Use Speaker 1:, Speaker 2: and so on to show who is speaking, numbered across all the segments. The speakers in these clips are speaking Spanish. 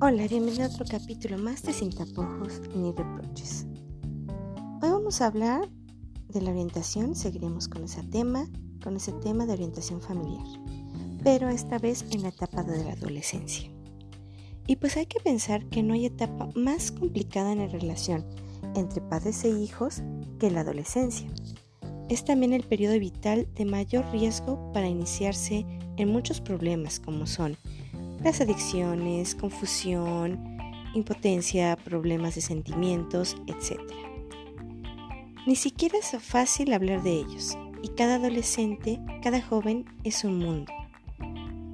Speaker 1: Hola, bienvenido a otro capítulo más de Sin tapujos ni reproches. Hoy vamos a hablar de la orientación, seguiremos con ese tema, con ese tema de orientación familiar, pero esta vez en la etapa de la adolescencia. Y pues hay que pensar que no hay etapa más complicada en la relación entre padres e hijos que la adolescencia. Es también el periodo vital de mayor riesgo para iniciarse en muchos problemas como son las adicciones, confusión, impotencia, problemas de sentimientos, etc. Ni siquiera es fácil hablar de ellos y cada adolescente, cada joven es un mundo.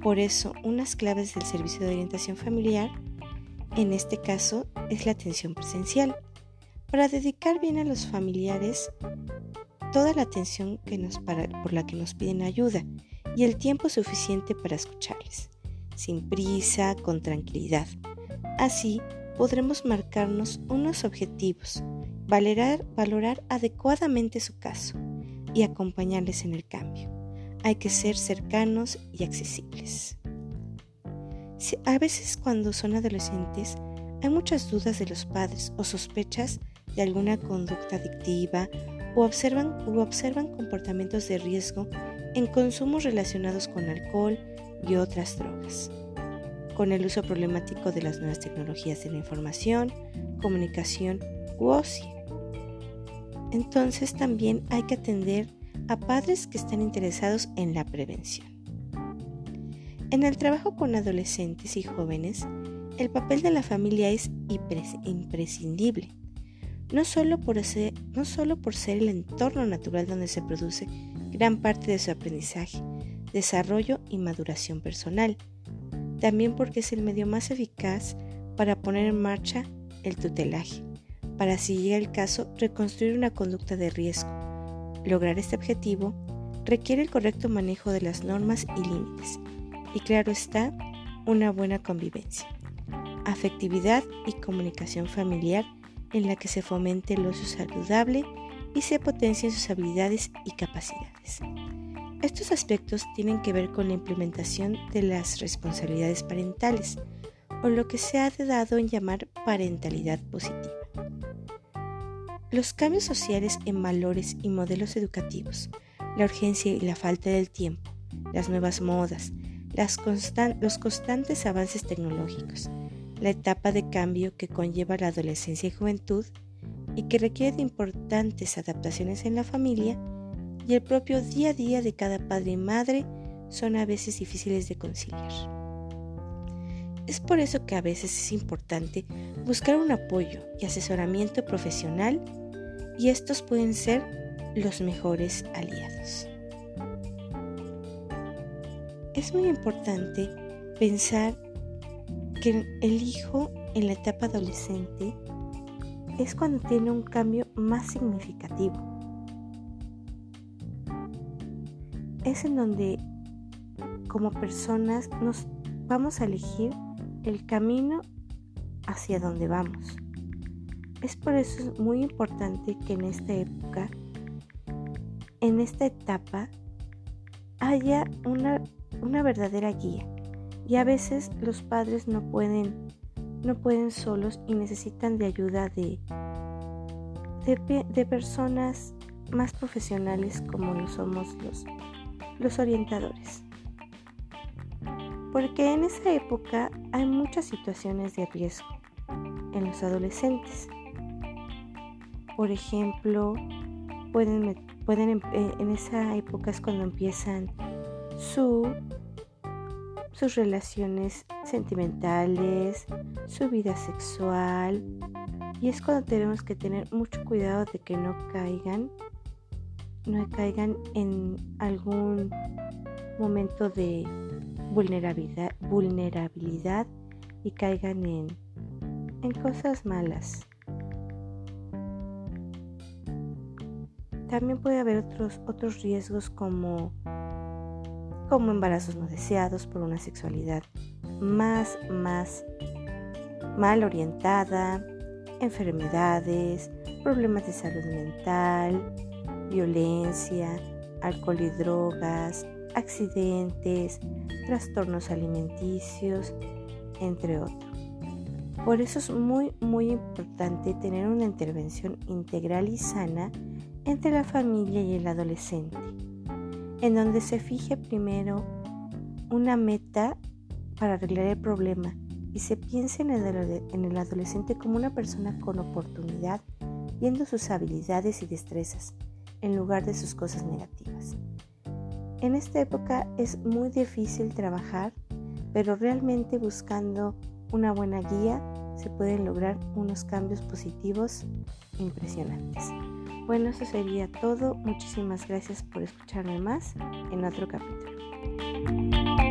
Speaker 1: Por eso, unas claves del servicio de orientación familiar, en este caso, es la atención presencial, para dedicar bien a los familiares toda la atención que nos por la que nos piden ayuda y el tiempo suficiente para escucharles sin prisa, con tranquilidad. Así podremos marcarnos unos objetivos, valorar, valorar adecuadamente su caso y acompañarles en el cambio. Hay que ser cercanos y accesibles. a veces cuando son adolescentes hay muchas dudas de los padres o sospechas de alguna conducta adictiva o observan, o observan comportamientos de riesgo en consumos relacionados con alcohol, y otras drogas, con el uso problemático de las nuevas tecnologías de la información, comunicación u ocio. Entonces también hay que atender a padres que están interesados en la prevención. En el trabajo con adolescentes y jóvenes, el papel de la familia es imprescindible, no solo, por ser, no solo por ser el entorno natural donde se produce gran parte de su aprendizaje, desarrollo y maduración personal. También porque es el medio más eficaz para poner en marcha el tutelaje, para si llega el caso reconstruir una conducta de riesgo. Lograr este objetivo requiere el correcto manejo de las normas y límites, y claro está, una buena convivencia, afectividad y comunicación familiar en la que se fomente el ocio saludable y se potencien sus habilidades y capacidades. Estos aspectos tienen que ver con la implementación de las responsabilidades parentales, o lo que se ha dado en llamar parentalidad positiva. Los cambios sociales en valores y modelos educativos, la urgencia y la falta del tiempo, las nuevas modas, los constantes avances tecnológicos, la etapa de cambio que conlleva la adolescencia y juventud y que requiere de importantes adaptaciones en la familia, y el propio día a día de cada padre y madre son a veces difíciles de conciliar. Es por eso que a veces es importante buscar un apoyo y asesoramiento profesional y estos pueden ser los mejores aliados. Es muy importante pensar que el hijo en la etapa adolescente es cuando tiene un cambio más significativo es en donde como personas nos vamos a elegir el camino hacia donde vamos. Es por eso muy importante que en esta época, en esta etapa, haya una, una verdadera guía. Y a veces los padres no pueden, no pueden solos y necesitan de ayuda de, de, de personas más profesionales como lo somos los los orientadores. Porque en esa época hay muchas situaciones de riesgo en los adolescentes. Por ejemplo, pueden, pueden eh, en esa época es cuando empiezan su, sus relaciones sentimentales, su vida sexual, y es cuando tenemos que tener mucho cuidado de que no caigan no caigan en algún momento de vulnerabilidad, y caigan en, en cosas malas. También puede haber otros, otros riesgos como, como embarazos no deseados por una sexualidad más, más mal orientada, enfermedades, problemas de salud mental, violencia, alcohol y drogas, accidentes, trastornos alimenticios, entre otros. Por eso es muy, muy importante tener una intervención integral y sana entre la familia y el adolescente, en donde se fije primero una meta para arreglar el problema y se piense en el, adolescente como una persona con oportunidad, viendo sus habilidades y destrezas en lugar de sus cosas negativas. En esta época es muy difícil trabajar, pero realmente buscando una buena guía se pueden lograr unos cambios positivos impresionantes. Bueno, eso sería todo. Muchísimas gracias por escucharme más en otro capítulo.